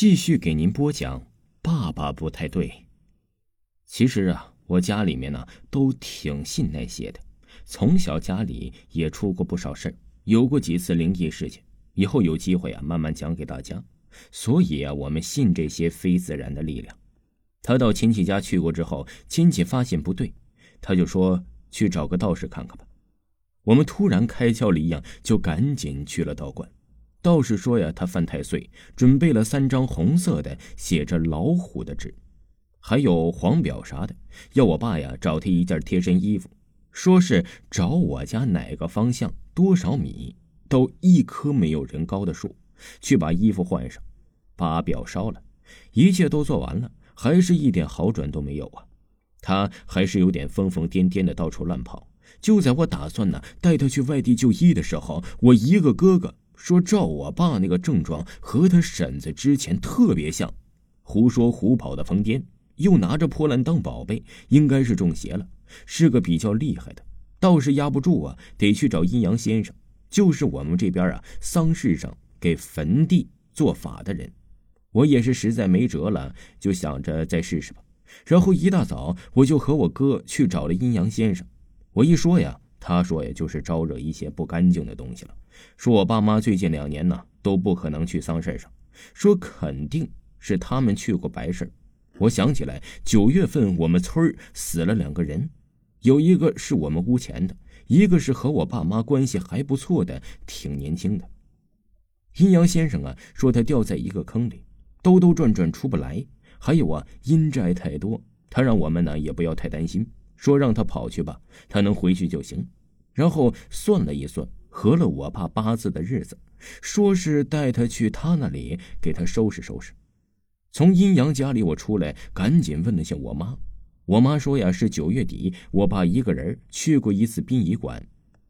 继续给您播讲。爸爸不太对。其实啊，我家里面呢都挺信那些的，从小家里也出过不少事儿，有过几次灵异事情。以后有机会啊，慢慢讲给大家。所以啊，我们信这些非自然的力量。他到亲戚家去过之后，亲戚发现不对，他就说去找个道士看看吧。我们突然开窍了一样，就赶紧去了道观。道士说呀，他犯太岁，准备了三张红色的写着老虎的纸，还有黄表啥的，要我爸呀找他一件贴身衣服，说是找我家哪个方向多少米都一棵没有人高的树，去把衣服换上，把表烧了，一切都做完了，还是一点好转都没有啊！他还是有点疯疯癫癫的到处乱跑。就在我打算呢带他去外地就医的时候，我一个哥哥。说照我爸那个症状和他婶子之前特别像，胡说胡跑的疯癫，又拿着破烂当宝贝，应该是中邪了，是个比较厉害的，倒是压不住啊，得去找阴阳先生，就是我们这边啊丧事上给坟地做法的人。我也是实在没辙了，就想着再试试吧。然后一大早我就和我哥去找了阴阳先生，我一说呀。他说：“也就是招惹一些不干净的东西了。说我爸妈最近两年呢都不可能去丧事上，说肯定是他们去过白事我想起来，九月份我们村死了两个人，有一个是我们屋前的，一个是和我爸妈关系还不错的，挺年轻的。阴阳先生啊，说他掉在一个坑里，兜兜转转出不来。还有啊，阴债太多，他让我们呢也不要太担心。”说让他跑去吧，他能回去就行。然后算了一算，合了我爸八字的日子，说是带他去他那里给他收拾收拾。从阴阳家里我出来，赶紧问了下我妈。我妈说呀，是九月底我爸一个人去过一次殡仪馆，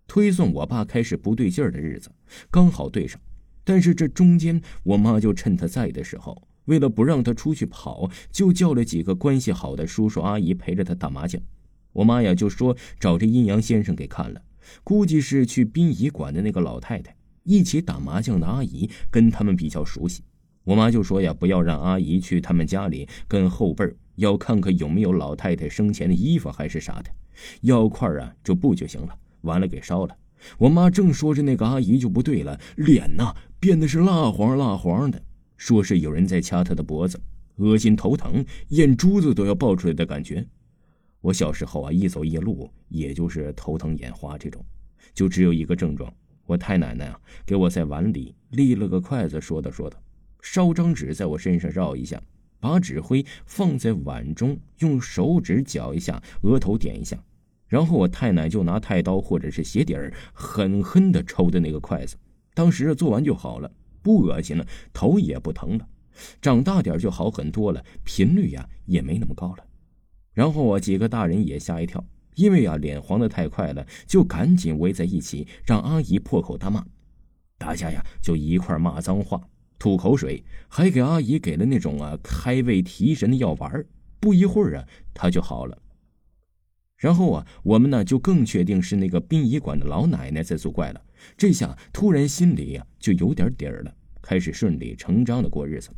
推算我爸开始不对劲儿的日子，刚好对上。但是这中间，我妈就趁他在的时候，为了不让他出去跑，就叫了几个关系好的叔叔阿姨陪着他打麻将。我妈呀，就说找这阴阳先生给看了，估计是去殡仪馆的那个老太太一起打麻将的阿姨跟他们比较熟悉。我妈就说呀，不要让阿姨去他们家里跟后辈儿要看看有没有老太太生前的衣服还是啥的，要块啊就不就行了。完了给烧了。我妈正说着，那个阿姨就不对了，脸呐变得是蜡黄蜡黄的，说是有人在掐她的脖子，恶心头疼，眼珠子都要爆出来的感觉。我小时候啊，一走夜路，也就是头疼眼花这种，就只有一个症状。我太奶奶啊，给我在碗里立了个筷子，说道说道，烧张纸在我身上绕一下，把纸灰放在碗中，用手指搅一下，额头点一下，然后我太奶就拿太刀或者是鞋底儿狠狠的抽的那个筷子。当时做完就好了，不恶心了，头也不疼了，长大点就好很多了，频率呀也没那么高了。然后我几个大人也吓一跳，因为啊脸黄的太快了，就赶紧围在一起，让阿姨破口大骂。大家呀就一块骂脏话、吐口水，还给阿姨给了那种啊开胃提神的药丸。不一会儿啊，她就好了。然后啊，我们呢就更确定是那个殡仪馆的老奶奶在作怪了。这下突然心里呀就有点底儿了，开始顺理成章的过日子。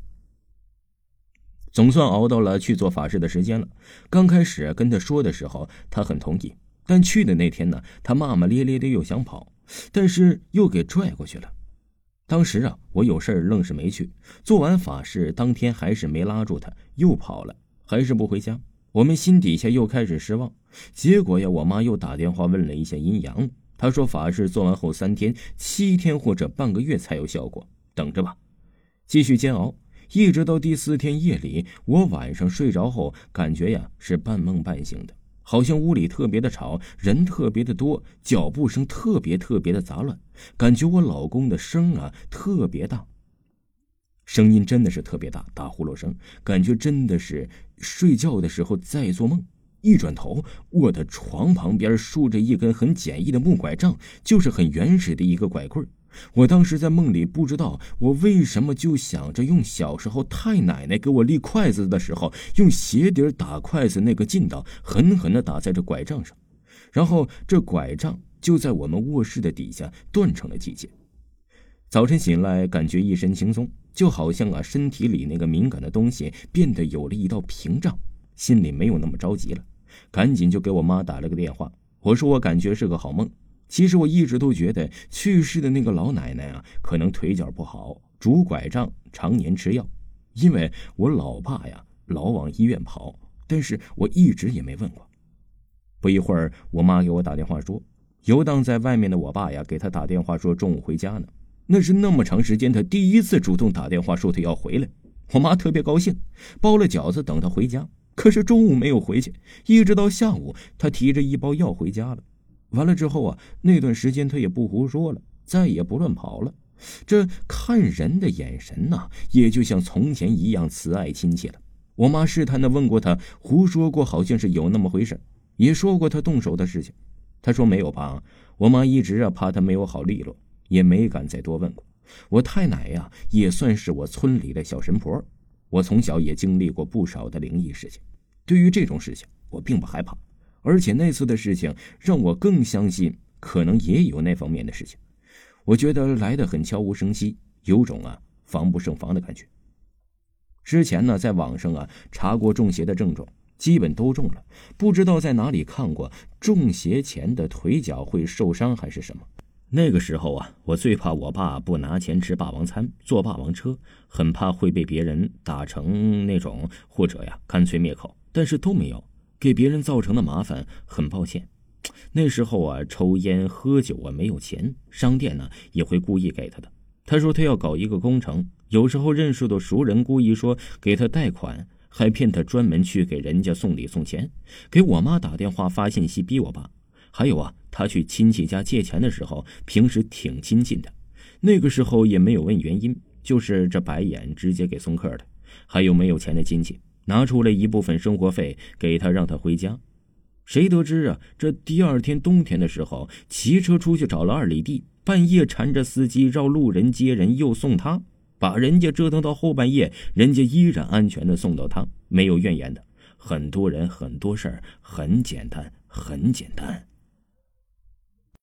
总算熬到了去做法事的时间了。刚开始跟他说的时候，他很同意。但去的那天呢，他骂骂咧咧的又想跑，但是又给拽过去了。当时啊，我有事愣是没去。做完法事当天还是没拉住他，又跑了，还是不回家。我们心底下又开始失望。结果呀，我妈又打电话问了一下阴阳，她说法事做完后三天、七天或者半个月才有效果，等着吧，继续煎熬。一直到第四天夜里，我晚上睡着后，感觉呀是半梦半醒的，好像屋里特别的吵，人特别的多，脚步声特别特别的杂乱，感觉我老公的声啊特别大，声音真的是特别大，打呼噜声，感觉真的是睡觉的时候在做梦。一转头，我的床旁边竖着一根很简易的木拐杖，就是很原始的一个拐棍我当时在梦里不知道我为什么就想着用小时候太奶奶给我立筷子的时候用鞋底打筷子那个劲道狠狠地打在这拐杖上，然后这拐杖就在我们卧室的底下断成了几截。早晨醒来，感觉一身轻松，就好像啊身体里那个敏感的东西变得有了一道屏障，心里没有那么着急了，赶紧就给我妈打了个电话。我说我感觉是个好梦。其实我一直都觉得去世的那个老奶奶啊，可能腿脚不好，拄拐杖，常年吃药。因为我老爸呀老往医院跑，但是我一直也没问过。不一会儿，我妈给我打电话说，游荡在外面的我爸呀给他打电话说中午回家呢。那是那么长时间他第一次主动打电话说他要回来。我妈特别高兴，包了饺子等他回家。可是中午没有回去，一直到下午，他提着一包药回家了。完了之后啊，那段时间他也不胡说了，再也不乱跑了。这看人的眼神呐，也就像从前一样慈爱亲切了。我妈试探的问过他，胡说过，好像是有那么回事，也说过他动手的事情。他说没有吧。我妈一直啊怕他没有好利落，也没敢再多问过。我太奶呀，也算是我村里的小神婆。我从小也经历过不少的灵异事情，对于这种事情，我并不害怕。而且那次的事情让我更相信，可能也有那方面的事情。我觉得来的很悄无声息，有种啊防不胜防的感觉。之前呢，在网上啊查过中邪的症状，基本都中了。不知道在哪里看过中邪前的腿脚会受伤还是什么。那个时候啊，我最怕我爸不拿钱吃霸王餐，坐霸王车，很怕会被别人打成那种，或者呀干脆灭口。但是都没有。给别人造成的麻烦，很抱歉。那时候啊，抽烟喝酒啊，没有钱，商店呢也会故意给他的。他说他要搞一个工程，有时候认识的熟人故意说给他贷款，还骗他专门去给人家送礼送钱。给我妈打电话发信息逼我爸。还有啊，他去亲戚家借钱的时候，平时挺亲近的，那个时候也没有问原因，就是这白眼直接给送客的。还有没有钱的亲戚？拿出了一部分生活费给他，让他回家。谁得知啊？这第二天冬天的时候，骑车出去找了二里地，半夜缠着司机绕路人接人，又送他，把人家折腾到后半夜，人家依然安全的送到他，没有怨言的。很多人，很多事儿，很简单，很简单。